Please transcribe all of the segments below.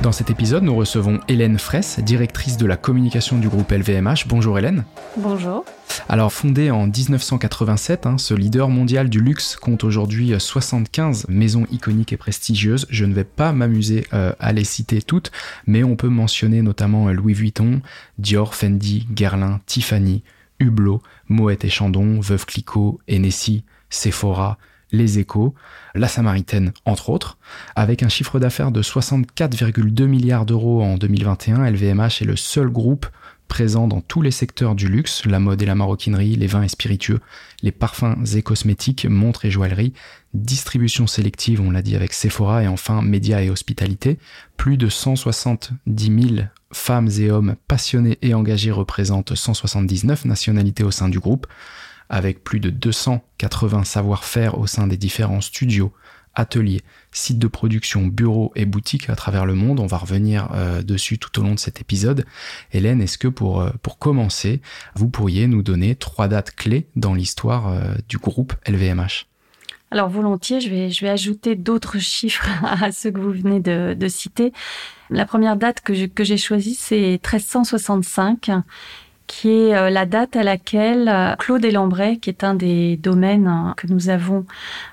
Dans cet épisode, nous recevons Hélène Fraisse, directrice de la communication du groupe LVMH. Bonjour Hélène. Bonjour. Alors fondé en 1987, hein, ce leader mondial du luxe compte aujourd'hui 75 maisons iconiques et prestigieuses. Je ne vais pas m'amuser euh, à les citer toutes, mais on peut mentionner notamment euh, Louis Vuitton, Dior, Fendi, Guerlain, Tiffany, Hublot, Moet et Chandon, Veuve Clicquot, Hennessy, Sephora, les Échos, La Samaritaine entre autres. Avec un chiffre d'affaires de 64,2 milliards d'euros en 2021, LVMH est le seul groupe présent dans tous les secteurs du luxe, la mode et la maroquinerie, les vins et spiritueux, les parfums et cosmétiques, montres et joaillerie, distribution sélective, on l'a dit avec Sephora, et enfin médias et hospitalité. Plus de 170 000 femmes et hommes passionnés et engagés représentent 179 nationalités au sein du groupe avec plus de 280 savoir-faire au sein des différents studios, ateliers, sites de production, bureaux et boutiques à travers le monde. On va revenir euh, dessus tout au long de cet épisode. Hélène, est-ce que pour, euh, commencer, vous pourriez nous donner trois dates clés dans l'histoire euh, du groupe LVMH alors volontiers, je vais, ajouter d'autres chiffres à ceux que vous venez de, de citer. La première date que j'ai choisie, c'est 1365 qui est euh, la date à laquelle euh, Claude Lambray, qui est un des domaines hein, que nous avons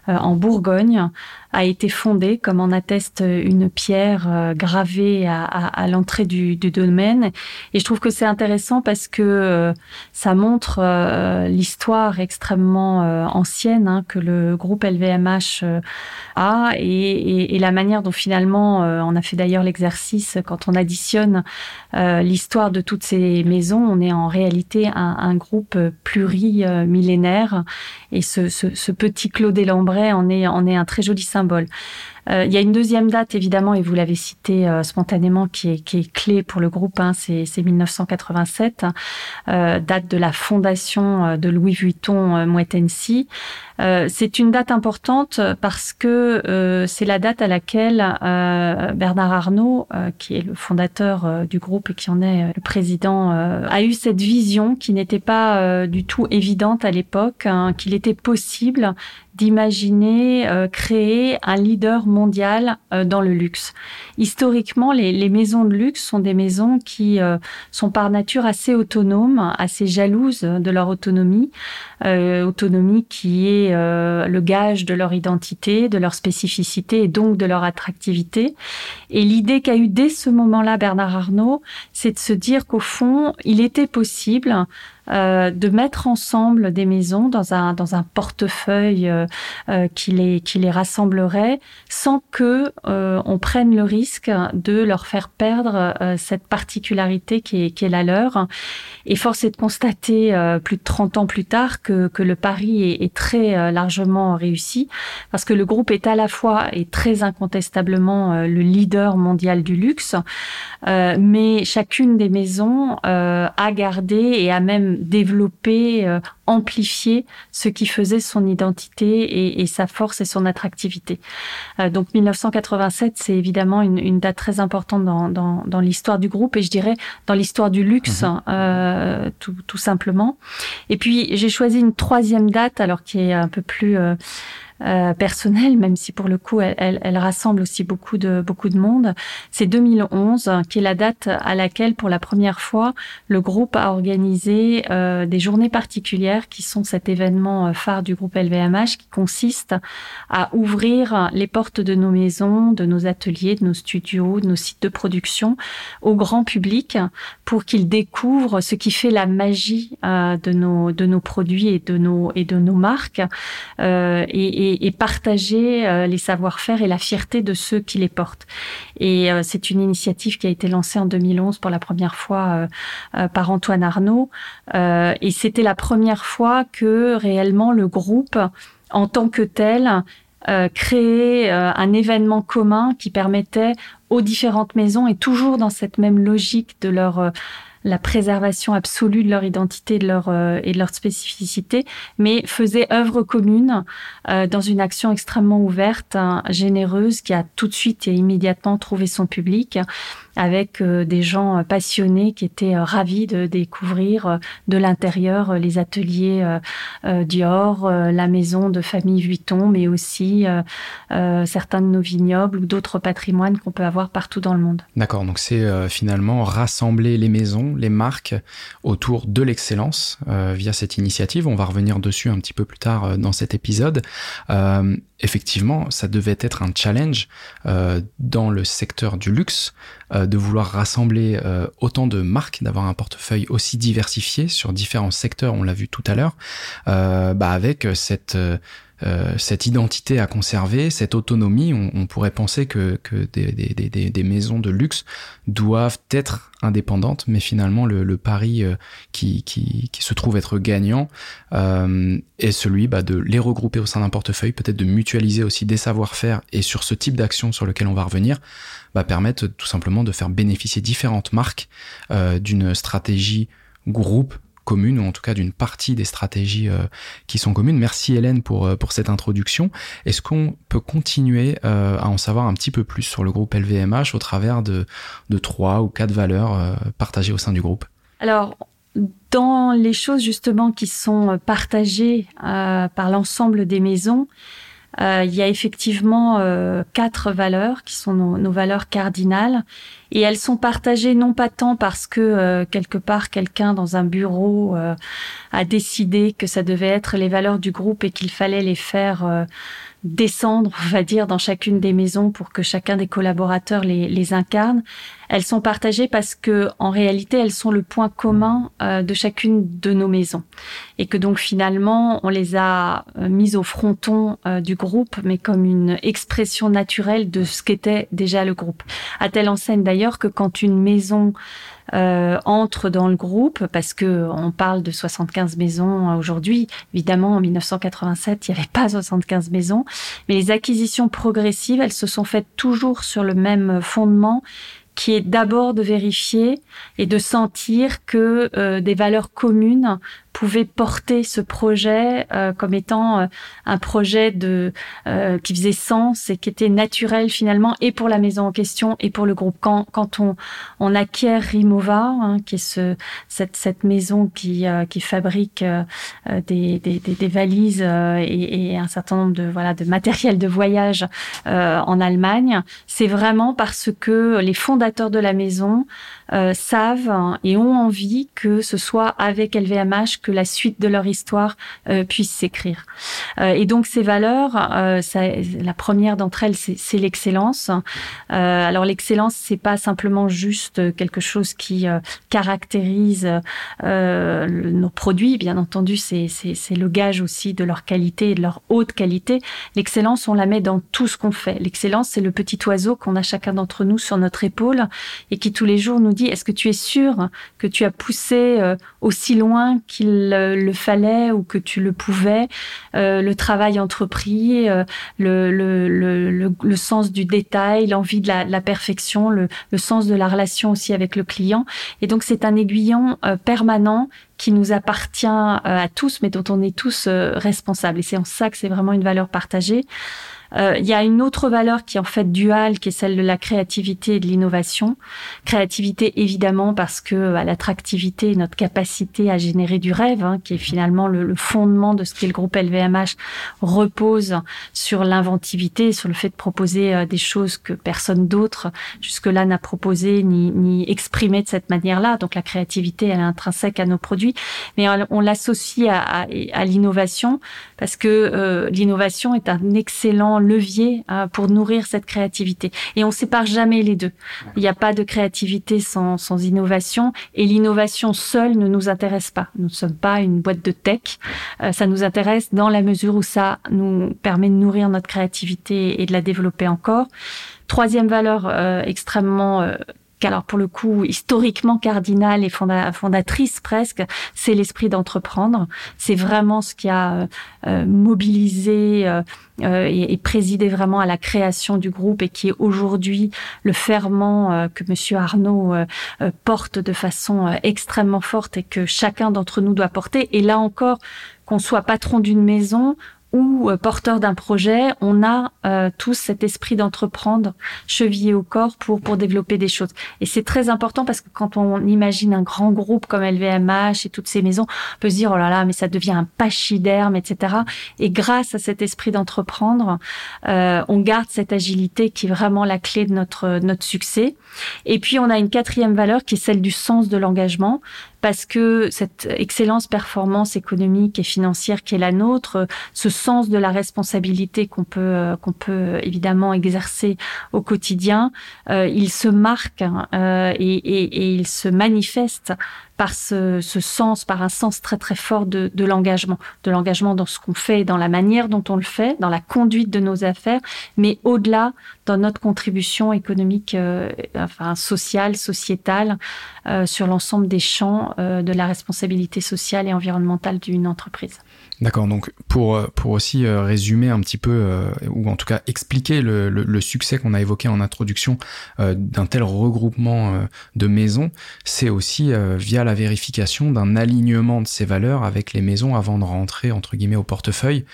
en Bourgogne, a été fondé, comme en atteste une pierre euh, gravée à, l'entrée du, du, domaine. Et je trouve que c'est intéressant parce que euh, ça montre euh, l'histoire extrêmement ancienne hein, que le groupe LVMH a et, la manière dont finalement, on a fait d'ailleurs l'exercice quand on additionne l'histoire de toutes ces maisons, on est en réalité un, un groupe plurimillénaire. Et ce, ce, ce petit Claude En est, un très joli symbole. Euh, il y a une deuxième date, évidemment, et vous l'avez cité euh, spontanément, qui est, clé pour le groupe, hein, c'est 1987, euh, date de la fondation de Louis Vuitton Moet Hennessy. c'est une date importante parce que c'est la date à laquelle Bernard Arnault, qui est le fondateur du groupe et qui en est le président, a eu cette vision qui n'était pas du tout évidente à l'époque, hein, qu'il était possible d'imaginer créer un leader euh, dans le luxe. Historiquement, les, maisons de luxe sont des maisons qui euh, sont par nature assez autonomes, assez jalouses de leur autonomie, euh, autonomie qui est le gage de leur identité, de leur spécificité et donc de leur attractivité. Et l'idée qu'a eu dès ce moment-là Bernard Arnault, c'est de se dire qu'au fond, il était possible euh, de mettre ensemble des maisons dans un, dans un portefeuille euh, euh, qui, les, qui les rassemblerait sans que on prenne le risque de leur faire perdre cette particularité qui est, qui est la leur. Et force est de constater plus de 30 ans plus tard que, que le pari est, est très largement réussi parce que le groupe est à la fois et très incontestablement le leader mondial du luxe, mais chacune des maisons a gardé et a même développer, euh, amplifier ce qui faisait son identité et, sa force et son attractivité. Euh, donc 1987, c'est évidemment une, date très importante dans, l'histoire du groupe et je dirais dans l'histoire du luxe, mhm. euh, tout, tout, simplement. Et puis j'ai choisi une troisième date, alors qui est un peu plus euh, personnelle, même si pour le coup elle, elle, rassemble aussi beaucoup de beaucoup de monde. C'est 2011 qui est la date à laquelle pour la première fois le groupe a organisé euh, des journées particulières qui sont cet événement euh, phare du groupe LVMH qui consiste à ouvrir les portes de nos maisons, de nos ateliers, de nos studios, de nos sites de production au grand public pour qu'ils découvrent ce qui fait la magie euh, de nos de nos produits et de nos et de nos marques euh, et, et partager euh, les savoir-faire et la fierté de ceux qui les portent. Et euh, c'est une initiative qui a été lancée en 2011 pour la première fois euh, par Antoine Arnaud. et c'était la première fois que réellement le groupe, en tant que tel, créait un événement commun qui permettait aux différentes maisons et toujours dans cette même logique de leur la préservation absolue de leur identité de leur, euh, et de leur spécificité, mais faisaient œuvre commune euh, dans une action extrêmement ouverte, hein, généreuse, qui a tout de suite et immédiatement trouvé son public avec euh, des gens euh, passionnés qui étaient euh, ravis de découvrir de l'intérieur les ateliers Dior, la maison de famille Vuitton, mais aussi certains de nos vignobles ou d'autres patrimoines qu'on peut avoir partout dans le monde. D'accord, donc c'est finalement rassembler les maisons, les marques autour de l'excellence via cette initiative. On va revenir dessus un petit peu plus tard dans cet épisode effectivement, ça devait être un challenge euh, dans le secteur du luxe euh, de vouloir rassembler euh, autant de marques, d'avoir un portefeuille aussi diversifié sur différents secteurs, on l'a vu tout à l'heure, bah avec cette euh, cette identité à conserver, cette autonomie. On, pourrait penser que, des, maisons de luxe doivent être indépendantes, mais finalement le, pari euh, qui, se trouve être gagnant euh, est celui bah, de les regrouper au sein d'un portefeuille, peut-être de mutualiser aussi des savoir-faire et sur ce type d'action sur lequel on va revenir, bah, permettre tout simplement de faire bénéficier différentes marques d'une stratégie groupe commune, ou en tout cas d'une partie des stratégies euh, qui sont communes. Merci Hélène pour, euh, pour cette introduction. Est-ce qu'on peut continuer euh, à en savoir un petit peu plus sur le groupe LVMH au travers de, de trois ou quatre valeurs partagées au sein du groupe? Alors, dans les choses justement qui sont partagées par l'ensemble des maisons, euh, il y a effectivement euh, quatre valeurs qui sont nos, valeurs cardinales. Et elles sont partagées non pas tant parce que euh, quelque part quelqu'un dans un bureau a décidé que ça devait être les valeurs du groupe et qu'il fallait les faire descendre, on va dire, dans chacune des maisons pour que chacun des collaborateurs les, les incarne. Elles sont partagées parce que, en réalité, elles sont le point commun euh, de chacune de nos maisons, et que donc finalement, on les a euh, mises au fronton euh, du groupe, mais comme une expression naturelle de ce qu'était déjà le groupe. À telle enseigne d'ailleurs que quand une maison euh, entre dans le groupe parce que on parle de 75 maisons aujourd'hui. Évidemment, en 1987, il n'y avait pas 75 maisons, mais les acquisitions progressives, elles se sont faites toujours sur le même fondement qui est d'abord de vérifier et de sentir que euh, des valeurs communes pouvait porter ce projet euh, comme étant euh, un projet de euh, qui faisait sens et qui était naturel finalement et pour la maison en question et pour le groupe. Quand quand on on acquiert Rimova, hein, qui est ce cette cette maison qui qui fabrique des, des, des, valises et, et, un certain nombre de voilà de matériel de voyage en Allemagne, c'est vraiment parce que les fondateurs de la maison euh, savent et ont envie que ce soit avec LVMH que la suite de leur histoire euh, puisse s'écrire. Euh, et donc ces valeurs, ça, la première d'entre elles, c'est l'excellence. alors l'excellence, c'est pas simplement juste quelque chose qui caractérise nos produits. Bien entendu, c'est le gage aussi de leur qualité et de leur haute qualité. L'excellence, on la met dans tout ce qu'on fait. L'excellence, c'est le petit oiseau qu'on a chacun d'entre nous sur notre épaule et qui tous les jours nous est-ce que tu es sûr que tu as poussé euh, aussi loin qu'il euh, le fallait ou que tu le pouvais euh, le travail entrepris le, le, le, sens du détail l'envie de la, perfection le, sens de la relation aussi avec le client? Et donc c'est un aiguillon permanent qui nous appartient à tous mais dont on est tous responsables. Et c'est en ça que c'est vraiment une valeur partagée il y a une autre valeur qui est en fait duale, qui est celle de la créativité et de l'innovation. Créativité évidemment parce que bah, l'attractivité, notre capacité à générer du rêve, hein, qui est finalement le, le, fondement de ce qu'est le groupe LVMH, repose sur l'inventivité, sur le fait de proposer euh, des choses que personne d'autre jusque-là n'a proposé ni, ni exprimé de cette manière-là. Donc la créativité, elle est intrinsèque à nos produits, mais on, l'associe à, à, à l'innovation parce que euh, l'innovation est un excellent levier euh, pour nourrir cette créativité. Et on sépare jamais les deux. Il n'y a pas de créativité sans, sans innovation et l'innovation seule ne nous intéresse pas. Nous ne sommes pas une boîte de tech. Euh, ça nous intéresse dans la mesure où ça nous permet de nourrir notre créativité et de la développer encore. Troisième valeur euh, extrêmement alors pour le coup historiquement cardinal et fondatrice presque, c'est l'esprit d'entreprendre. C'est vraiment ce qui a euh, mobilisé euh, euh, et, et, présidé vraiment à la création du groupe et qui est aujourd'hui le ferment que Monsieur Arnaud porte de façon extrêmement forte et que chacun d'entre nous doit porter. Et là encore, qu'on soit patron d'une maison ou euh, porteur d'un projet, on a euh, tous cet esprit d'entreprendre chevillé au corps pour pour développer des choses. Et c'est très important parce que quand on imagine un grand groupe comme LVMH et toutes ces maisons, on peut se dire oh là là, mais ça devient un pachyderme, etc. Et grâce à cet esprit d'entreprendre, euh, on garde cette agilité qui est vraiment la clé de notre notre succès. Et puis on a une quatrième valeur qui est celle du sens de l'engagement parce que cette excellence performance économique et financière qui est la nôtre, ce sens de la responsabilité qu'on peut euh, qu'on peut évidemment exercer au quotidien, euh, il se marque euh, et, et, et, il se manifeste par ce, sens, par un sens très très fort de, l'engagement, de l'engagement dans ce qu'on fait, dans la manière dont on le fait, dans la conduite de nos affaires, mais au-delà dans notre contribution économique, euh, enfin sociale, sociétale, euh, sur l'ensemble des champs euh, de la responsabilité sociale et environnementale d'une entreprise. D'accord, donc pour, euh, pour aussi euh, résumer un petit peu, euh, ou en tout cas expliquer le, le, le succès qu'on a évoqué en introduction d'un tel regroupement de maisons, c'est aussi via la vérification d'un alignement de ces valeurs avec les maisons avant de rentrer entre guillemets au portefeuille.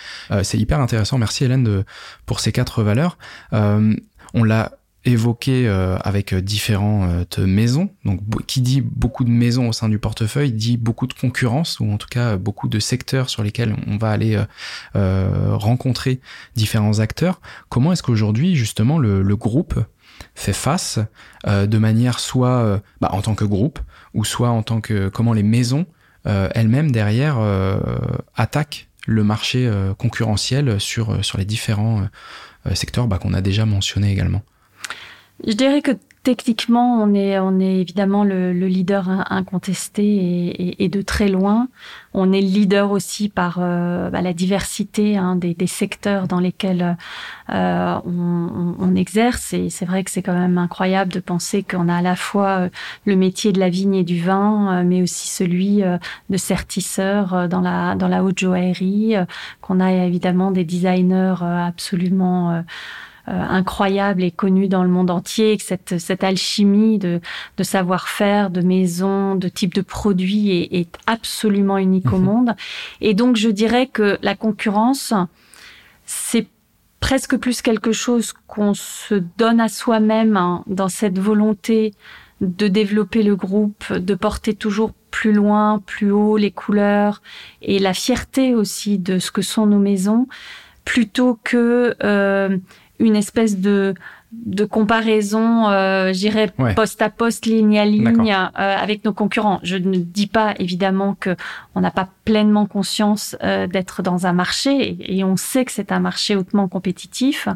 c'est hyper intéressant, merci Hélène de, pour ces quatre valeurs. on l'a évoqué euh, avec différentes maisons. Donc, qui dit beaucoup de maisons au sein du portefeuille dit beaucoup de concurrence ou en tout cas beaucoup de secteurs sur lesquels on va aller euh, euh rencontrer différents acteurs. Comment est-ce qu'aujourd'hui, justement, le, le, groupe fait face euh, de manière soit euh, bah, en tant que groupe ou soit en tant que comment les maisons euh, elles-mêmes derrière attaquent le marché concurrentiel sur sur les différents secteurs bah, qu'on a déjà mentionnés également? Je dirais que techniquement, on est, on est évidemment le, le leader incontesté et, et, et, de très loin. On est le leader aussi par euh, bah, la diversité hein, des, des, secteurs dans lesquels euh, on, on, exerce. Et c'est vrai que c'est quand même incroyable de penser qu'on a à la fois euh, le métier de la vigne et du vin, euh, mais aussi celui euh, de sertisseur dans la, dans la haute joaillerie, qu'on a évidemment des designers absolument euh, incroyable et connu dans le monde entier, que cette, cette alchimie de, de savoir-faire, de maison, de type de produit est, est absolument unique mmh. au mhm. monde. Et donc, je dirais que la concurrence, c'est presque plus quelque chose qu'on se donne à soi-même hein, dans cette volonté de développer le groupe, de porter toujours plus loin, plus haut les couleurs et la fierté aussi de ce que sont nos maisons, plutôt que euh, une espèce de de comparaison, euh, j'irais ouais. poste à poste, ligne à ligne, euh, avec nos concurrents. Je ne dis pas évidemment que on n'a pas pleinement conscience euh, d'être dans un marché et, et, on sait que c'est un marché hautement compétitif,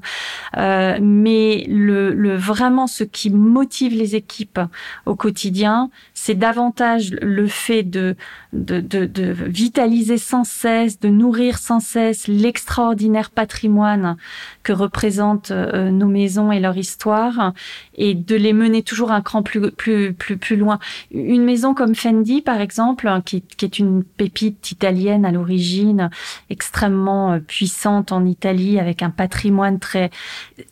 euh, mais le, le, vraiment ce qui motive les équipes au quotidien, c'est davantage le fait de, de, de, de vitaliser sans cesse, de nourrir sans cesse l'extraordinaire patrimoine que représentent euh, nos maisons et leur histoire et de les mener toujours un cran plus, plus, plus, plus loin. Une maison comme Fendi, par exemple, qui, qui est une pépite italienne à l'origine, extrêmement euh, puissante en Italie, avec un patrimoine très,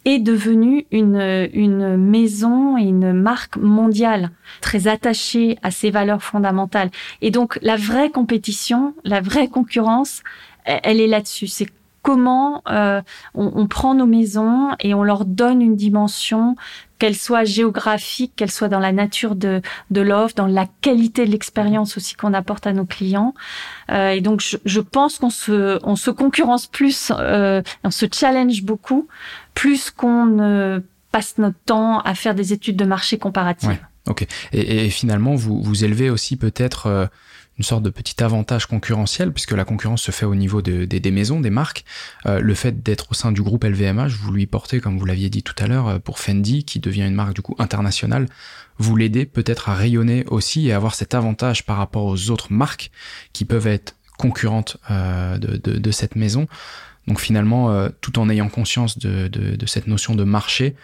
est devenue une, une maison et une marque mondiale, très attachée à ses valeurs fondamentales. Et donc, la vraie compétition, la vraie concurrence, elle est là-dessus. C'est comment euh, on, on, prend nos maisons et on leur donne une dimension, qu'elle soit géographique, qu'elle soit dans la nature de, de l'offre, dans la qualité de l'expérience aussi qu'on apporte à nos clients. Euh, et donc, je, je pense qu'on se, on se concurrence plus, euh, on se challenge beaucoup, plus qu'on ne passe notre temps à faire des études de marché comparatives. Ok. Et, et, finalement, vous, vous élevez aussi peut-être euh, une sorte de petit avantage concurrentiel, puisque la concurrence se fait au niveau de, de, des maisons, des marques. Euh, le fait d'être au sein du groupe LVMH, vous lui portez, comme vous l'aviez dit tout à l'heure, euh, pour Fendi, qui devient une marque du coup internationale, vous l'aidez peut-être à rayonner aussi et avoir cet avantage par rapport aux autres marques qui peuvent être concurrentes euh, de, de, cette maison. Donc finalement, euh, tout en ayant conscience de, de, de, cette notion de marché,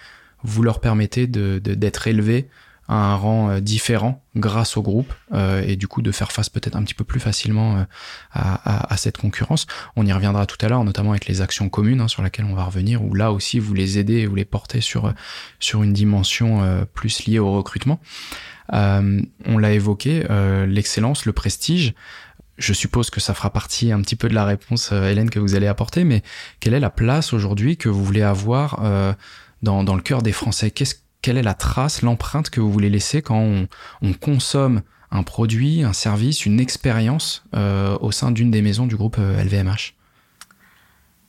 vous leur permettez d'être élevés un rang euh, différent grâce au groupe euh, et du coup de faire face peut-être un petit peu plus facilement euh, à, cette concurrence. On y reviendra tout à l'heure, notamment avec les actions communes hein, sur laquelle on va revenir, où là aussi vous les aidez et vous les portez sur, sur une dimension plus liée au recrutement. on l'a évoqué, l'excellence, le prestige. Je suppose que ça fera partie un petit peu de la réponse, Hélène, que vous allez apporter, mais quelle est la place aujourd'hui que vous voulez avoir dans, dans le cœur des Français? Qu'est-ce quelle est la trace, l'empreinte que vous voulez laisser quand on, consomme un produit, un service, une expérience euh, au sein d'une des maisons du groupe LVMH euh,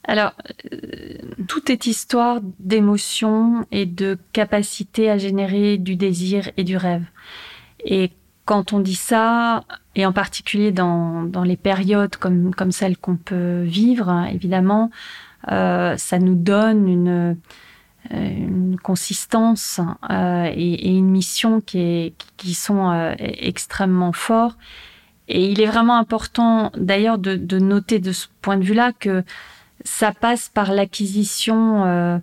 alors, euh, tout est histoire d'émotion et de capacité à générer du désir et du rêve. Et quand on dit ça, et en particulier dans, les périodes comme, comme celle qu'on peut vivre, évidemment, ça nous donne une, euh, une consistance euh, et, et, une mission qui, est, qui sont euh, extrêmement forts. Et il est vraiment important d'ailleurs de, de, noter de ce point de vue-là que ça passe par l'acquisition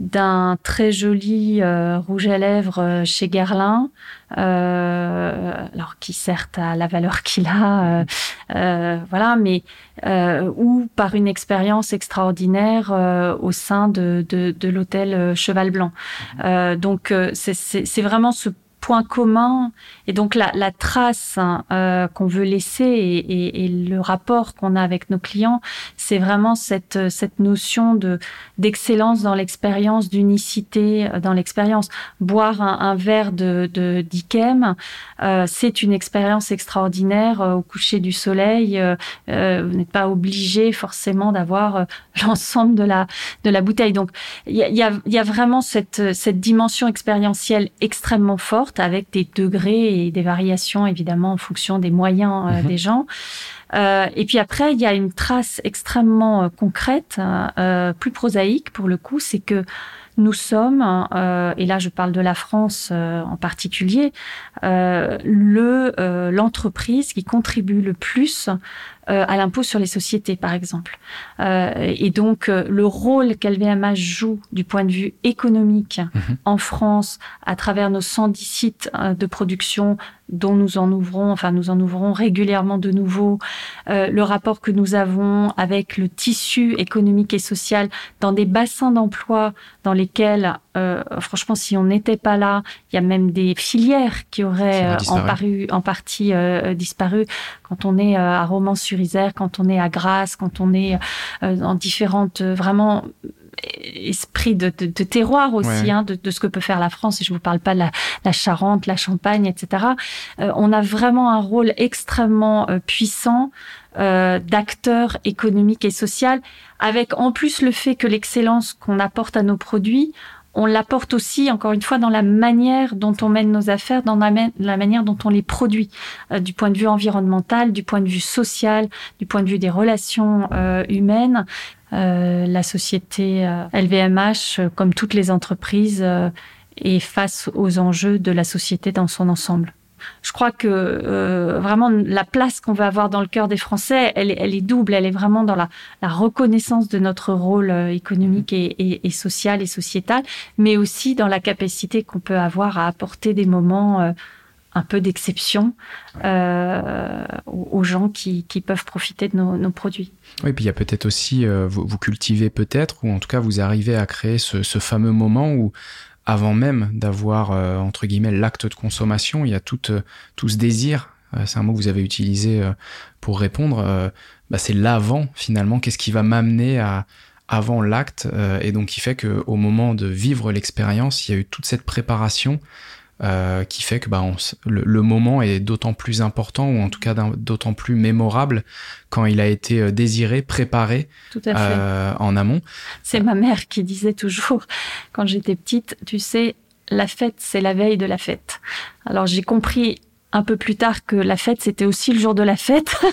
d'un très joli euh, rouge à lèvres euh, chez Guerlain, euh, alors qui certes a la valeur qu'il a, voilà, mais ou par une expérience extraordinaire au sein de, de, de l'hôtel Cheval Blanc. donc c'est vraiment ce point commun et donc la, la trace hein, euh, qu'on veut laisser et, et, le rapport qu'on a avec nos clients, c'est vraiment cette cette notion de d'excellence dans l'expérience, d'unicité euh, dans l'expérience. Boire un, un, verre de de d'Ikem, euh, c'est une expérience extraordinaire euh, au coucher du soleil. Euh, vous n'êtes pas obligé forcément d'avoir l'ensemble de la de la bouteille. Donc il y a, y, y a vraiment cette cette dimension expérientielle extrêmement forte avec des degrés et des variations évidemment en fonction des moyens euh, mhm. des gens. Euh, et puis après, il y a une trace extrêmement euh, concrète, plus prosaïque pour le coup, c'est que nous sommes, et là je parle de la France en particulier, le l'entreprise qui contribue le plus euh, à l'impôt sur les sociétés, par exemple. Euh, et donc, euh, le rôle qu'LVMH joue du point de vue économique mhm. en France, à travers nos 110 sites de production dont nous en ouvrons, enfin nous en ouvrons régulièrement de nouveau, le rapport que nous avons avec le tissu économique et social dans des bassins d'emploi dans lesquels, franchement, si on n'était pas là, il y a même des filières qui auraient en, paru, en partie disparu. Quand on est à Romans-sur isère quand on est à Grasse, quand on est euh, dans différentes euh, vraiment esprit de, terroir aussi, hein, de, ce que peut faire la France. Et je vous parle pas de la, Charente, la Champagne, etc. Euh, on a vraiment un rôle extrêmement puissant d'acteur économique et social, avec en plus le fait que l'excellence qu'on apporte à nos produits, on l'apporte aussi, encore une fois, dans la manière dont on mène nos affaires, dans la, manière dont on les produit, euh, du point de vue environnemental, du point de vue social, du point de vue des relations euh, humaines. Euh, la société LVMH, comme toutes les entreprises, est face aux enjeux de la société dans son ensemble je crois que euh, vraiment la place qu'on va avoir dans le cœur des Français, elle, est double. Elle est vraiment dans la, reconnaissance de notre rôle euh, économique et, et, et, social et sociétal, mais aussi dans la capacité qu'on peut avoir à apporter des moments euh, un peu d'exception aux gens qui, peuvent profiter de nos, produits. Oui, puis il y a peut-être aussi, vous, cultivez peut-être, ou en tout cas vous arrivez à créer ce fameux moment où avant même d'avoir euh, entre guillemets l'acte de consommation, il y a tout, euh, tout ce désir. Euh, c'est un mot que vous avez utilisé pour répondre. Bah, c'est l'avant finalement. Qu'est-ce qui va m'amener à avant l'acte et donc qui fait que au moment de vivre l'expérience, il y a eu toute cette préparation euh, qui fait que bah, le, moment est d'autant plus important ou en tout cas d'autant plus mémorable quand il a été euh, désiré, préparé euh, en amont. C'est ma mère qui disait toujours quand j'étais petite, tu sais, la fête c'est la veille de la fête. Alors j'ai compris un peu plus tard que la fête c'était aussi le jour de la fête.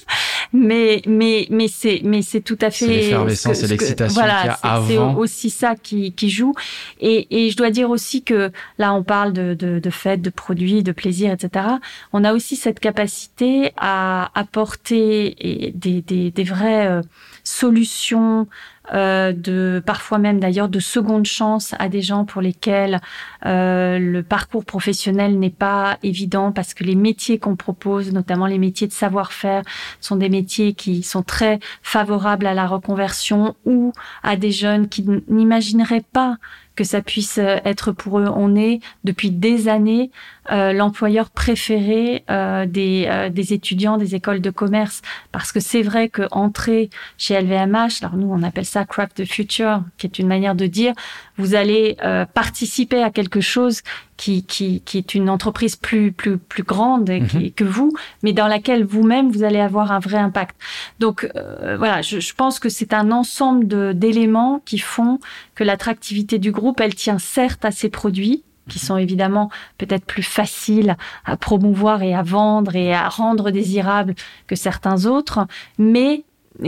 Mais mais mais c'est mais c'est tout à fait l'effervescence et l'excitation voilà c'est aussi ça qui, qui joue. Et, et je dois dire aussi que là on parle de de, de fête de produits de plaisir etc on a aussi cette capacité à apporter des des, des vrais euh, solutions, euh, de parfois même d'ailleurs de seconde chance à des gens pour lesquels euh, le parcours professionnel n'est pas évident parce que les métiers qu'on propose, notamment les métiers de savoir-faire, sont des métiers qui sont très favorables à la reconversion ou à des jeunes qui n'imagineraient pas que ça puisse euh, être pour eux. On est depuis des années euh, l'employeur préféré euh, des, euh, des étudiants des écoles de commerce parce que c'est vrai que entrer chez LVMH, alors nous on appelle ça Craft the Future, qui est une manière de dire vous allez euh, participer à quelque chose qui, qui, qui, est une entreprise plus, plus, plus grande qui, mm-hmm. que vous, mais dans laquelle vous-même, vous allez avoir un vrai impact. Donc euh, voilà, je, je, pense que c'est un ensemble d'éléments qui font que l'attractivité du groupe, elle tient certes à ses produits, qui mm-hmm. sont évidemment peut-être plus faciles à promouvoir et à vendre et à rendre désirables que certains autres, mais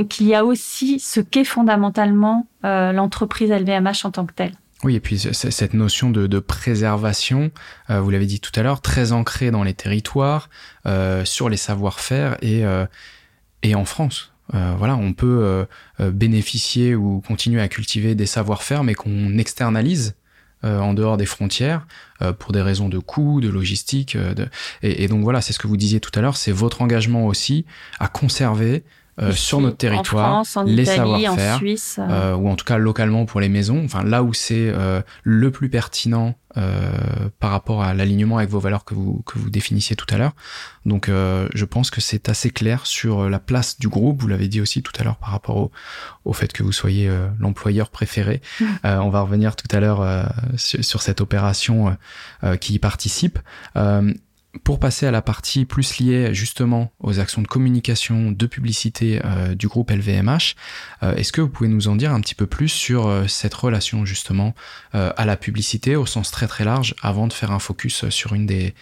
qu'il y a aussi ce qu'est fondamentalement euh, l'entreprise LVMH en tant que telle. Oui, et puis cette notion de, de préservation, euh, vous l'avez dit tout à l'heure, très ancrée dans les territoires, euh, sur les savoir-faire et, euh, et en France. Euh, voilà, on peut euh, euh, bénéficier ou continuer à cultiver des savoir-faire, mais qu'on externalise en dehors des frontières pour des raisons de coût, de logistique. De... Et, et, donc voilà, c'est ce que vous disiez tout à l'heure, c'est votre engagement aussi à conserver euh, sur notre territoire, en France, en les savoir-faire, euh, ou en tout cas localement pour les maisons, enfin là où c'est euh, le plus pertinent euh, par rapport à l'alignement avec vos valeurs que vous que vous définissiez tout à l'heure. Donc euh, je pense que c'est assez clair sur la place du groupe. Vous l'avez dit aussi tout à l'heure par rapport au, au fait que vous soyez euh, l'employeur préféré. On va revenir tout à l'heure sur, sur, cette opération qui y participe pour passer à la partie plus liée justement aux actions de communication, de publicité euh, du groupe LVMH, euh, est-ce que vous pouvez nous en dire un petit peu plus sur euh, cette relation justement à la publicité au sens très très large avant de faire un focus sur une des,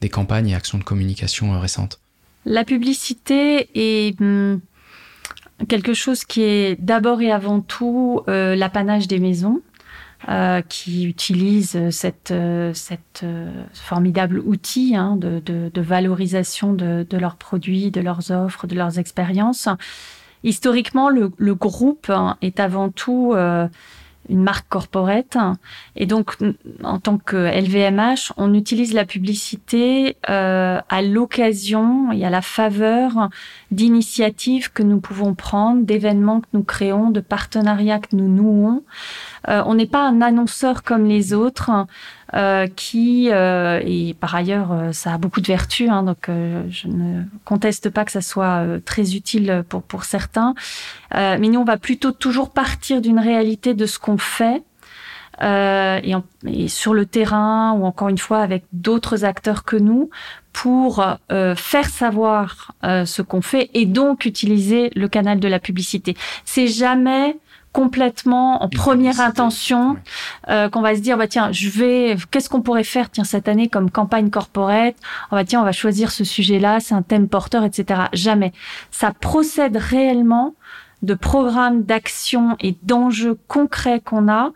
des campagnes et actions de communication récentes? La publicité est hum, quelque chose qui est d'abord et avant tout l'apanage des maisons euh, qui utilisent cette, euh, cette euh, formidable outil hein, de, de, de, valorisation de, de, leurs produits, de leurs offres, de leurs expériences. Historiquement, le, le groupe hein, est avant tout euh, une marque corporate. Et donc, en tant que LVMH, on utilise la publicité euh, à l'occasion et à la faveur d'initiatives que nous pouvons prendre, d'événements que nous créons, de partenariats que nous nouons. Euh, on n'est pas un annonceur comme les autres euh, qui, euh, et par ailleurs, euh, ça a beaucoup de vertus, hein, donc euh, je ne conteste pas que ça soit euh, très utile pour, pour certains. mais nous, on va plutôt toujours partir d'une réalité de ce qu'on fait. Et, en, et, sur le terrain ou encore une fois avec d'autres acteurs que nous pour faire savoir ce qu'on fait et donc utiliser le canal de la publicité. C'est jamais complètement en première intention oui. euh, qu'on va se dire bah tiens je vais qu'est-ce qu'on pourrait faire tiens cette année comme campagne corporate? On va tiens on va choisir ce sujet là c'est un thème porteur etc jamais ça procède réellement de programmes d'action et d'enjeux concrets qu'on a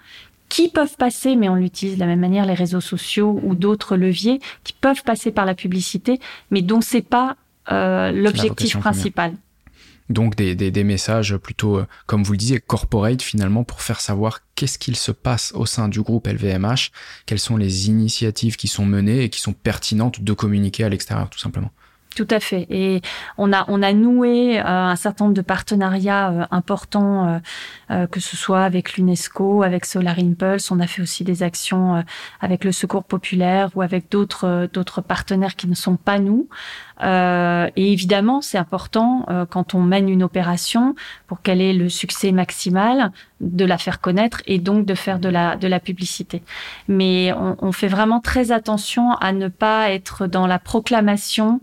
qui peuvent passer, mais on l'utilise de la même manière, les réseaux sociaux ou d'autres leviers qui peuvent passer par la publicité, mais dont c'est pas euh, l'objectif principal. Première. Donc des, des, messages plutôt, euh, comme vous le disiez, corporate finalement pour faire savoir qu'est-ce qu'il se passe au sein du groupe LVMH, quelles sont les initiatives qui sont menées et qui sont pertinentes de communiquer à l'extérieur tout simplement. Tout à fait. Et on a, on a noué euh, un certain nombre de partenariats euh, importants, que ce soit avec l'UNESCO, avec Solar Impulse. On a fait aussi des actions avec le Secours populaire ou avec d'autres d'autres partenaires qui ne sont pas nous. Et évidemment, c'est important quand on mène une opération pour qu'elle ait le succès maximal de la faire connaître et donc de faire de la, de la publicité. Mais on, on fait vraiment très attention à ne pas être dans la proclamation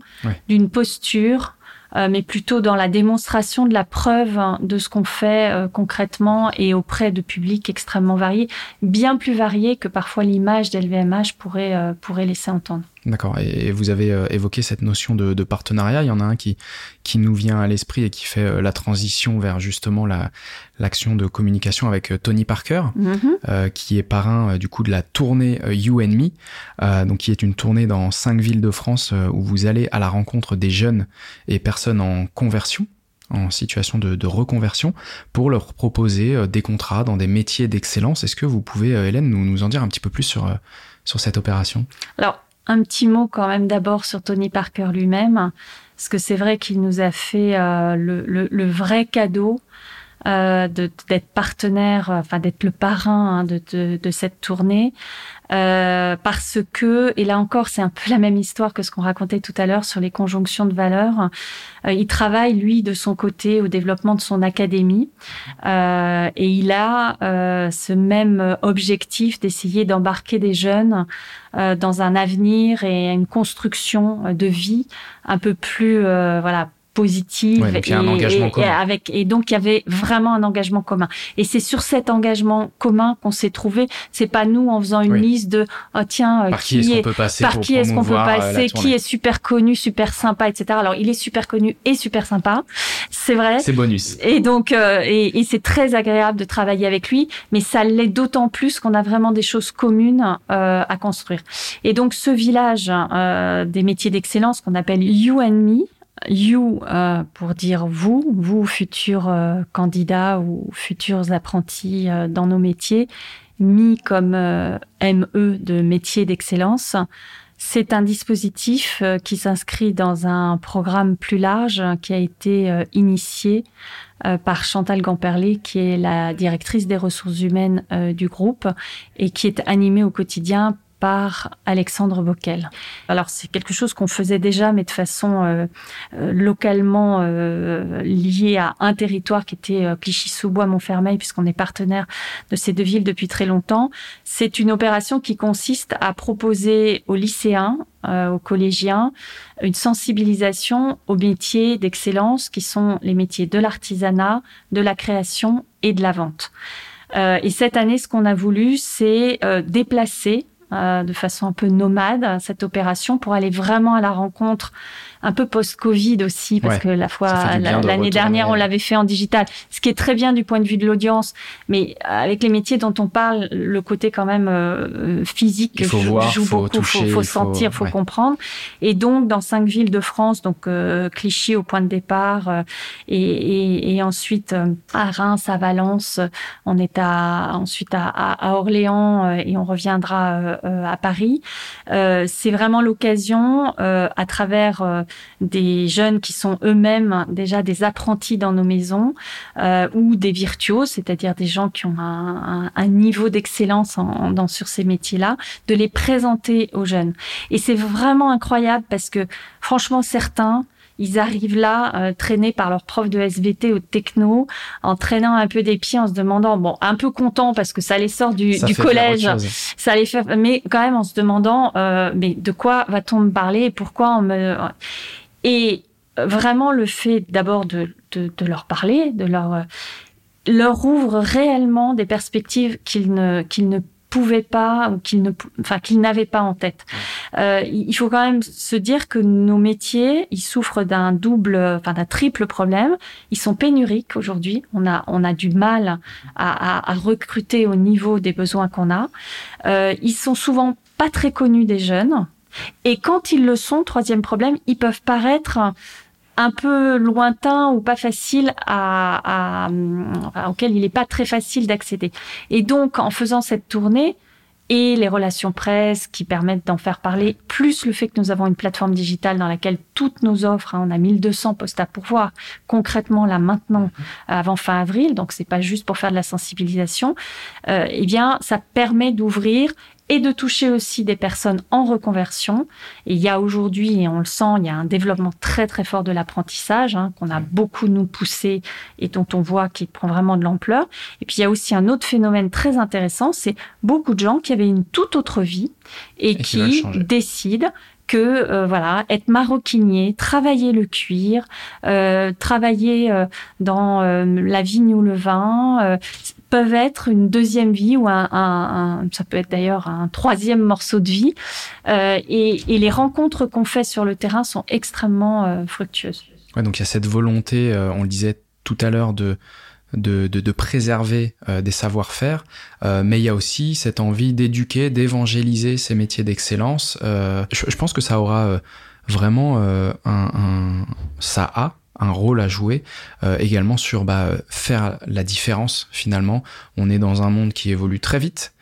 d'une posture euh, mais plutôt dans la démonstration de la preuve de ce qu'on fait euh, concrètement et auprès de publics extrêmement variés, bien plus variés que parfois l'image d'LVMH pourrait, euh, pourrait laisser entendre. D'accord. Et vous avez euh, évoqué cette notion de, de, partenariat. Il y en a un qui, qui nous vient à l'esprit et qui fait euh, la transition vers justement la, l'action de communication avec euh, Tony Parker, mm -hmm. euh, qui est parrain du coup de la tournée You and Me, euh, donc qui est une tournée dans cinq villes de France où vous allez à la rencontre des jeunes et personnes en conversion en situation de, reconversion pour leur proposer des contrats dans des métiers d'excellence. Est-ce que vous pouvez, Hélène, nous, nous en dire un petit peu plus sur, sur cette opération? Alors, un petit mot quand même d'abord sur Tony Parker lui-même, parce que c'est vrai qu'il nous a fait le, le, vrai cadeau euh, d'être partenaire, enfin d'être le parrain hein, de, de, de, cette tournée, euh, parce que, et là encore, c'est un peu la même histoire que ce qu'on racontait tout à l'heure sur les conjonctions de valeurs. Euh, il travaille, lui, de son côté, au développement de son académie, euh, et il a euh, ce même objectif d'essayer d'embarquer des jeunes dans un avenir et une construction de vie un peu plus, voilà, positive et, un engagement et, avec et donc il y avait vraiment un engagement commun. Et c'est sur cet engagement commun qu'on s'est trouvé. C'est pas nous en faisant une liste de oh, tiens euh, par qui, est-ce qu'on peut passer par qui est-ce qu'on peut passer qui est super connu super sympa etc alors il est super connu et super sympa. C'est vrai. C'est bonus. Et donc euh, et, et c'est très agréable de travailler avec lui mais ça l'est d'autant plus qu'on a vraiment des choses communes euh, à construire. Et donc ce village euh, des métiers d'excellence qu'on appelle You and Me You euh, pour dire vous, vous futurs euh, candidats ou futurs apprentis euh, dans nos métiers, mis comme ME de métier d'excellence. C'est un dispositif qui s'inscrit dans un programme plus large qui a été initié par Chantal Gamperlé, qui est la directrice des ressources humaines du groupe et qui est animé au quotidien par Alexandre Bockel. Alors c'est quelque chose qu'on faisait déjà, mais de façon euh, euh, localement euh, liée à un territoire qui était Clichy-sous-Bois-Montfermeil, puisqu'on est partenaire de ces deux villes depuis très longtemps. C'est une opération qui consiste à proposer aux lycéens, aux collégiens, une sensibilisation aux métiers d'excellence qui sont les métiers de l'artisanat, de la création et de la vente. et cette année, ce qu'on a voulu, c'est déplacer euh, de façon un peu nomade cette opération pour aller vraiment à la rencontre un peu post-Covid aussi, parce que la fois l'année dernière, on l'avait fait en digital, ce qui est très bien du point de vue de l'audience, mais avec les métiers dont on parle, le côté quand même euh, physique il faut voir, joue faut beaucoup, toucher, faut, faut sentir, faut comprendre. Et donc dans cinq villes de France, donc euh, Clichy au point de départ, euh, et, et, et, ensuite à Reims, à Valence, on est à ensuite à, à, Orléans et on reviendra à Paris. C'est vraiment l'occasion à travers des jeunes qui sont eux-mêmes déjà des apprentis dans nos maisons euh, ou des virtuoses, c'est-à-dire des gens qui ont un, un, niveau d'excellence dans sur ces métiers-là, de les présenter aux jeunes. Et c'est vraiment incroyable parce que franchement certains ils arrivent là euh, traînés par leur prof de SVT ou de techno, en traînant un peu des pieds, en se demandant, bon, un peu content parce que ça les sort du, du collège, ça les fait, mais quand même en se demandant, euh, mais de quoi va-t-on me parler et pourquoi on me et vraiment le fait d'abord de, de, de, leur parler, de leur leur ouvre réellement des perspectives qu'ils ne qu'ils ne pouvaient pas ou qu'ils ne enfin qu'ils n'avaient pas en tête. Euh, il faut quand même se dire que nos métiers, ils souffrent d'un double, enfin d'un triple problème. Ils sont pénuriques aujourd'hui. On a on a du mal à, à, à recruter au niveau des besoins qu'on a. Euh, ils sont souvent pas très connus des jeunes. Et quand ils le sont, troisième problème, ils peuvent paraître un peu lointain ou pas facile à, à auquel il n'est pas très facile d'accéder. Et donc, en faisant cette tournée, et les relations presse qui permettent d'en faire parler, plus le fait que nous avons une plateforme digitale dans laquelle toutes nos offres, hein, on a 1200 postes à pourvoir concrètement là maintenant avant fin avril, donc c'est pas juste pour faire de la sensibilisation, euh, eh bien ça permet d'ouvrir et de toucher aussi des personnes en reconversion. Et il y a aujourd'hui, et on le sent, il y a un développement très très fort de l'apprentissage hein, qu'on a beaucoup nous poussé et dont on voit qu'il prend vraiment de l'ampleur. Et puis il y a aussi un autre phénomène très intéressant, c'est beaucoup de gens qui avaient une toute autre vie et, qui, décident que euh, voilà être maroquinier, travailler le cuir, euh, travailler euh, dans euh, la vigne ou le vin, peuvent être une deuxième vie ou un, un, ça peut être d'ailleurs un troisième morceau de vie. Euh, et, et, les rencontres qu'on fait sur le terrain sont extrêmement euh, fructueuses. Ouais, donc il y a cette volonté, euh, on le disait tout à l'heure, de, de, de, de préserver euh, des savoir-faire, euh, mais il y a aussi cette envie d'éduquer, d'évangéliser ces métiers d'excellence. Je, je, pense que ça aura vraiment un, un, ça a un rôle à jouer également sur bah, faire la différence finalement. On est dans un monde qui évolue très vite,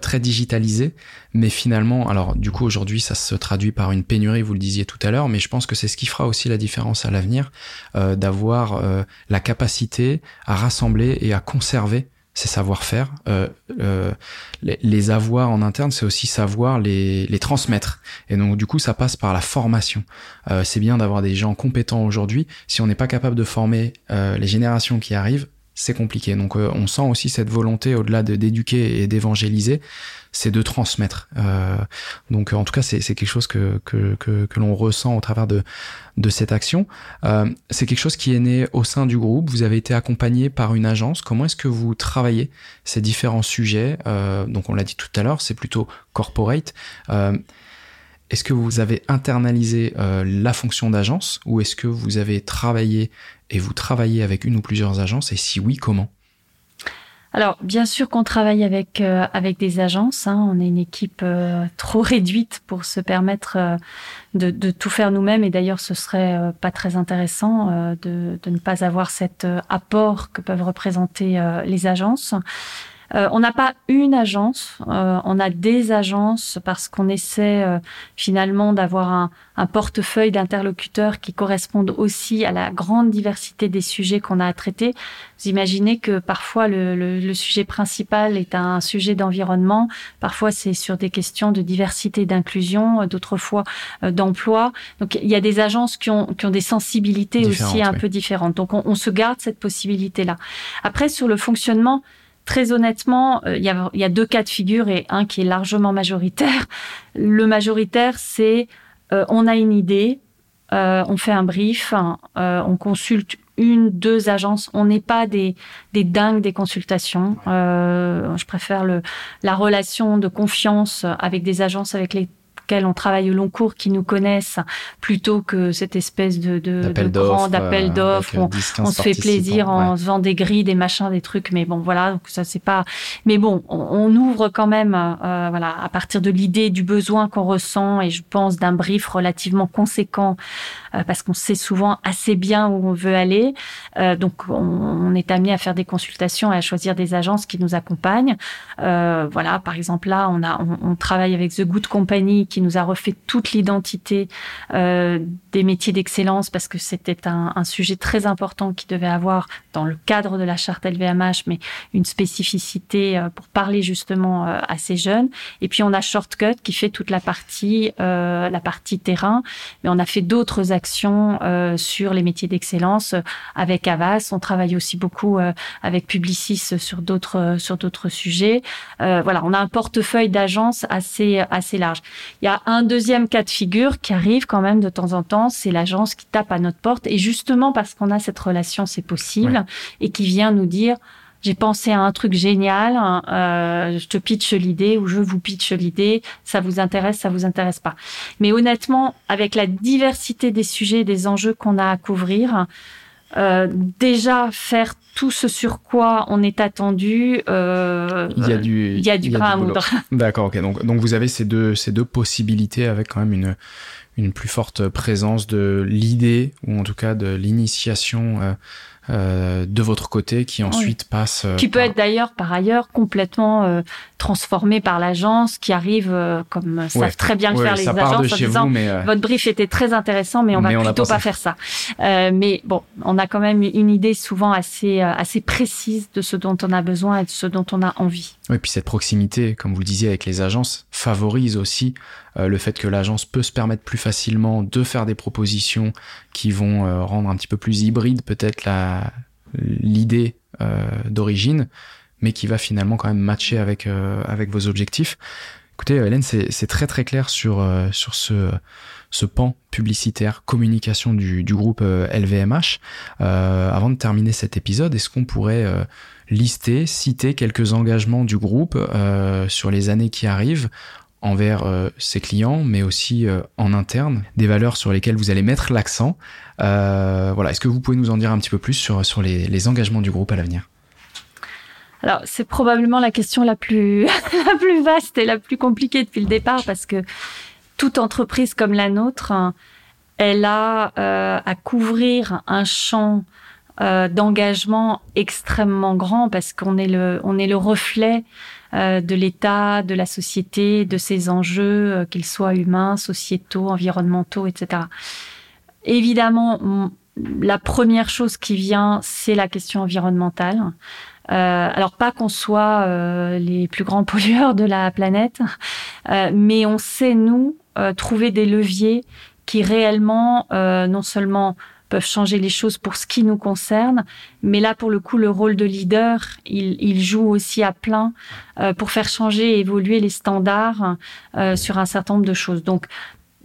très digitalisé, mais finalement, alors du coup aujourd'hui ça se traduit par une pénurie, vous le disiez tout à l'heure, mais je pense que c'est ce qui fera aussi la différence à l'avenir, d'avoir la capacité à rassembler et à conserver ces savoir-faire. Euh, euh, les, avoir en interne, c'est aussi savoir les, les, transmettre. Et donc du coup, ça passe par la formation. Euh, c'est bien d'avoir des gens compétents aujourd'hui. Si on n'est pas capable de former euh, les générations qui arrivent, c'est compliqué. Donc euh, on sent aussi cette volonté, au-delà d'éduquer et d'évangéliser, c'est de transmettre. Euh, donc en tout cas, c'est quelque chose que, que, que, que l'on ressent au travers de, de cette action. Euh, c'est quelque chose qui est né au sein du groupe. Vous avez été accompagné par une agence. Comment est-ce que vous travaillez ces différents sujets? Euh, Donc on l'a dit tout à l'heure, c'est plutôt corporate. Est-ce que vous avez internalisé euh, la fonction d'agence ou est-ce que vous avez travaillé et vous travaillez avec une ou plusieurs agences et si oui, comment? Alors, bien sûr qu'on travaille avec euh, des agences. Hein. On est une équipe euh, trop réduite pour se permettre de, tout faire nous-mêmes. Et d'ailleurs, ce serait pas très intéressant de, ne pas avoir cet apport que peuvent représenter les agences. Euh, on n'a pas une agence, euh, on a des agences parce qu'on essaie euh, finalement d'avoir un, portefeuille d'interlocuteurs qui correspondent aussi à la grande diversité des sujets qu'on a à traiter. Vous imaginez que parfois le, sujet principal est un sujet d'environnement, parfois c'est sur des questions de diversité d'inclusion, d'autres fois d'emploi. Donc il y a des agences qui ont, des sensibilités aussi un peu différentes. Donc on, on se garde cette possibilité-là. Après sur le fonctionnement, Très honnêtement, euh, il y, a, y, a, deux cas de figure et un qui est largement majoritaire. Le majoritaire, c'est euh, on a une idée, euh, on fait un brief, on consulte une, deux agences. On n'est pas des, des dingues des consultations. je préfère le, la relation de confiance avec des agences avec les on travaille au long cours qui nous connaissent plutôt que cette espèce de, de, de grand d'appel euh, d'offres. On, on se fait plaisir en faisant des grilles, des machins, des trucs. Mais bon, voilà, donc ça c'est pas. Mais bon, on, ouvre quand même, euh, voilà, à partir de l'idée du besoin qu'on ressent et je pense d'un brief relativement conséquent euh, parce qu'on sait souvent assez bien où on veut aller. Euh, donc on, on, est amené à faire des consultations et à choisir des agences qui nous accompagnent. voilà, par exemple là, on a on, on travaille avec The Good Company qui nous a refait toute l'identité euh, des métiers d'excellence parce que c'était un, sujet très important qui devait avoir dans le cadre de la charte LVMH, mais une spécificité euh, pour parler justement euh, à ces jeunes. Et puis on a Shortcut qui fait toute la partie la partie terrain, mais on a fait d'autres actions sur les métiers d'excellence avec Avas. On travaille aussi beaucoup avec Publicis sur d'autres sur d'autres sujets. voilà, on a un portefeuille d'agences assez assez large. Il y a un deuxième cas de figure qui arrive quand même de temps en temps, c'est l'agence qui tape à notre porte et justement parce qu'on a cette relation, c'est possible, et qui vient nous dire j'ai pensé à un truc génial, hein, euh, je te pitch l'idée ou je vous pitch l'idée, ça vous intéresse, ça vous intéresse pas. Mais honnêtement, avec la diversité des sujets, des enjeux qu'on a à couvrir, euh, déjà faire tout ce sur quoi on est attendu, euh, il y a du, il y a du grain à moudre. D'accord, ok. Donc, donc vous avez ces deux, ces deux possibilités avec quand même une, une plus forte présence de l'idée ou en tout cas de l'initiation. Euh, euh, de votre côté qui ensuite passe. Euh, qui peut être d'ailleurs par ailleurs complètement euh, transformé par l'agence, qui arrive comme savent très bien le faire les agences en disant mais votre brief était très intéressant, mais on va plutôt pas faire ça. mais bon, on a quand même une idée souvent assez assez précise de ce dont on a besoin et de ce dont on a envie. Oui, puis cette proximité, comme vous le disiez avec les agences, favorise aussi le fait que l'agence peut se permettre plus facilement de faire des propositions qui vont rendre un petit peu plus hybride peut-être l'idée euh, d'origine, mais qui va finalement quand même matcher avec, euh, avec vos objectifs. Écoutez, Hélène, c'est très très clair sur, euh, sur ce, ce pan publicitaire, communication du, du groupe LVMH. avant de terminer cet épisode, est-ce qu'on pourrait lister, citer quelques engagements du groupe sur les années qui arrivent envers euh, ses clients, mais aussi euh, en interne, des valeurs sur lesquelles vous allez mettre l'accent. Euh, voilà, est-ce que vous pouvez nous en dire un petit peu plus sur, sur les, les engagements du groupe à l'avenir? Alors, c'est probablement la question la plus, la plus vaste et la plus compliquée depuis le départ parce que toute entreprise comme la nôtre, elle a à couvrir un champ d'engagement extrêmement grand parce qu'on est le on est le reflet de l'État, de la société, de ses enjeux, qu'ils soient humains, sociétaux, environnementaux, etc. Évidemment, la première chose qui vient, c'est la question environnementale. Euh, alors pas qu'on soit euh, les plus grands pollueurs de la planète, euh, mais on sait nous trouver des leviers qui réellement non seulement peuvent changer les choses pour ce qui nous concerne, mais là pour le coup le rôle de leader, il, joue aussi à plein pour faire changer et évoluer les standards sur un certain nombre de choses. Donc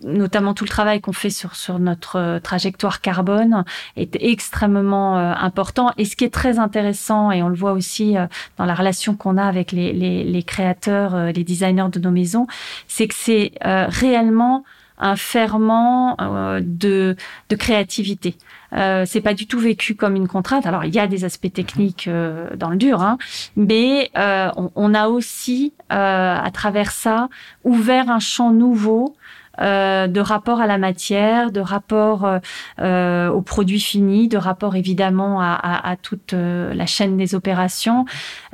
notamment tout le travail qu'on fait sur, sur notre euh, trajectoire carbone est extrêmement euh, important. Et ce qui est très intéressant, et on le voit aussi euh, dans la relation qu'on a avec les, les créateurs, les designers de nos maisons, c'est que c'est réellement un ferment de, de créativité. Euh, c'est pas du tout vécu comme une contrainte. Alors il y a des aspects techniques dans le dur, hein, mais on, on, a aussi à travers ça ouvert un champ nouveau euh, de rapport à la matière, de rapport euh, euh, aux produits finis, de rapport évidemment à, à, à toute la chaîne des opérations.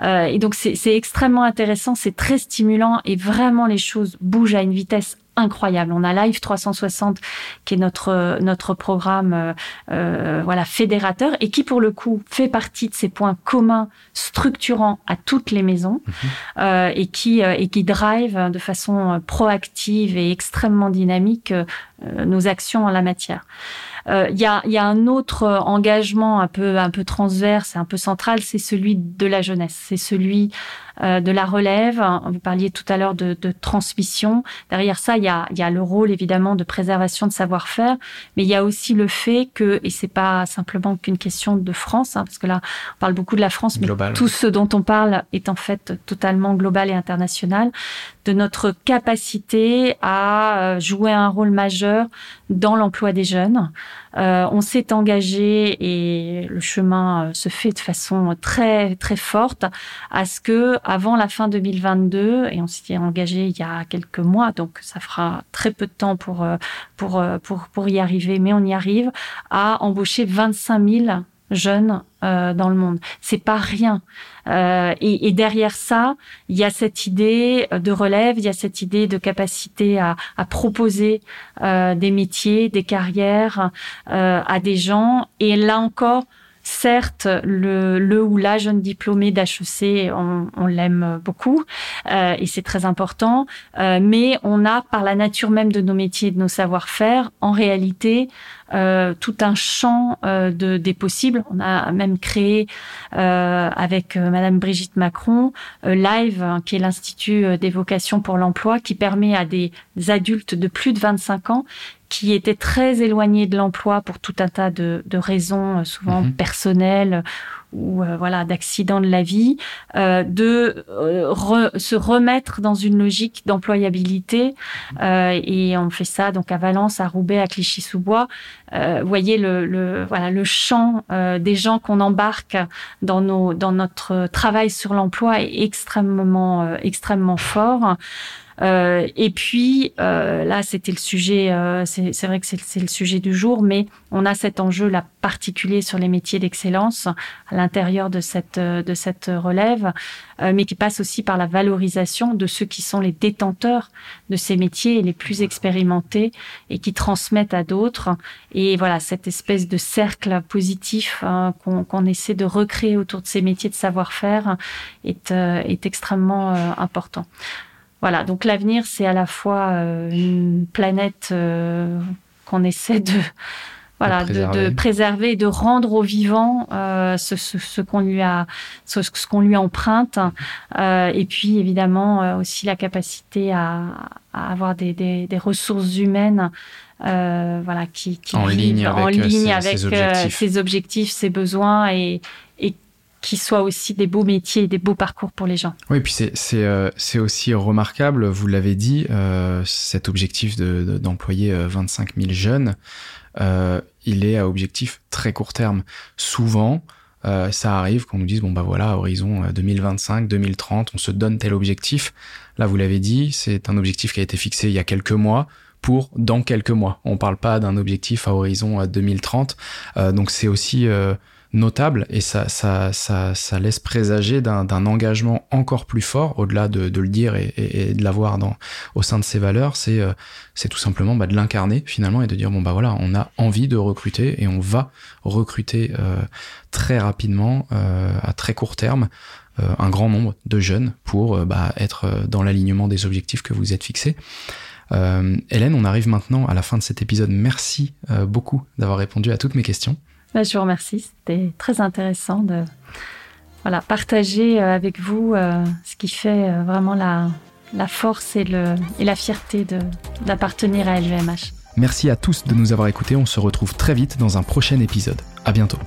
et donc c'est extrêmement intéressant, c'est très stimulant et vraiment les choses bougent à une vitesse incroyable. On a Live 360 qui est notre notre programme euh, euh, voilà fédérateur et qui pour le coup fait partie de ces points communs structurants à toutes les maisons mhm. euh, et qui euh, et qui drive de façon proactive et extrêmement dynamique nos actions en la matière. Il y, a, y, a, un autre engagement un peu un peu transverse et un peu central, c'est celui de la jeunesse. C'est celui euh, de la relève. Vous parliez tout à l'heure de, de, transmission. Derrière ça, il y a, il y a le rôle évidemment de préservation de savoir-faire, mais il y a aussi le fait que, et c'est pas simplement qu'une question de France, hein, parce que là, on parle beaucoup de la France, mais tout ce dont on parle est en fait totalement global et international, de notre capacité à euh, jouer un rôle majeur dans l'emploi des jeunes. Euh, on s'est engagé et le chemin euh, se fait de façon très très forte à ce que avant la fin 2022 et on s'y est engagé il y a quelques mois donc ça fera très peu de temps pour euh, pour pour pour y arriver mais on y arrive à embaucher 25 000 jeunes euh, dans le monde. C'est pas rien. Euh, et, et, derrière ça, il y a cette idée de relève, il y a cette idée de capacité à, à proposer euh, des métiers, des carrières euh, à des gens. Et là encore, Certes, le, ou la jeune diplômée d'HEC, on, on l'aime beaucoup euh, et c'est très important, euh, mais on a par la nature même de nos métiers et de nos savoir-faire, en réalité, euh, tout un champ euh, de, des possibles. On a même créé euh, avec Madame Brigitte Macron Live, hein, qui est l'Institut des vocations pour l'emploi, qui permet à des adultes de plus de 25 ans qui étaient très éloignés de l'emploi pour tout un tas de, de raisons, souvent mmh. personnelles ou euh, voilà d'accident de la vie, euh, de euh, re, se remettre dans une logique d'employabilité. Euh, et on fait ça donc à Valence, à Roubaix, à Clichy-sous-Bois. Euh, vous voyez le, le, voilà le champ des gens qu'on embarque dans nos dans notre travail sur l'emploi est extrêmement extrêmement fort. Euh, et puis euh, là, c'était le sujet. Euh, c'est vrai que c'est le sujet du jour, mais on a cet enjeu là particulier sur les métiers d'excellence à l'intérieur de cette de cette relève, euh, mais qui passe aussi par la valorisation de ceux qui sont les détenteurs de ces métiers et les plus expérimentés et qui transmettent à d'autres. Et voilà, cette espèce de cercle positif hein, qu'on qu essaie de recréer autour de ces métiers de savoir-faire est, euh, est extrêmement euh, important. Voilà, donc l'avenir, c'est à la fois euh, une planète euh, qu'on essaie de voilà de préserver. de préserver et de rendre au vivant euh, ce, ce, ce qu'on lui a ce, ce qu'on lui emprunte euh, et puis évidemment euh, aussi la capacité à, à avoir des, des, des ressources humaines euh, voilà qui, qui en ligne en avec, ligne ses, avec ses objectifs. ses objectifs ses besoins et, et qui soient aussi des beaux métiers et des beaux parcours pour les gens. Oui, puis c'est euh, aussi remarquable, vous l'avez dit, euh, cet objectif d'employer de, de, 25 000 jeunes, euh, il est à objectif très court terme. Souvent, euh, ça arrive qu'on nous dise, bon bah voilà, horizon 2025, 2030, on se donne tel objectif. Là, vous l'avez dit, c'est un objectif qui a été fixé il y a quelques mois pour dans quelques mois. On parle pas d'un objectif à horizon 2030. donc c'est aussi notable et ça, ça, ça, ça laisse présager d'un engagement encore plus fort, au-delà de, le dire et, de l'avoir au sein de ses valeurs, c'est euh, tout simplement bah, de l'incarner finalement et de dire bon bah voilà, on a envie de recruter et on va recruter euh, très rapidement, euh, à très court terme, euh, un grand nombre de jeunes pour bah, être dans l'alignement des objectifs que vous êtes fixés. Hélène, on arrive maintenant à la fin de cet épisode. Merci beaucoup d'avoir répondu à toutes mes questions. Bah, je vous remercie. C'était très intéressant de partager euh, avec vous euh, ce qui fait euh, vraiment la, force et la fierté d'appartenir à LVMH. Merci à tous de nous avoir écoutés. On se retrouve très vite dans un prochain épisode. À bientôt.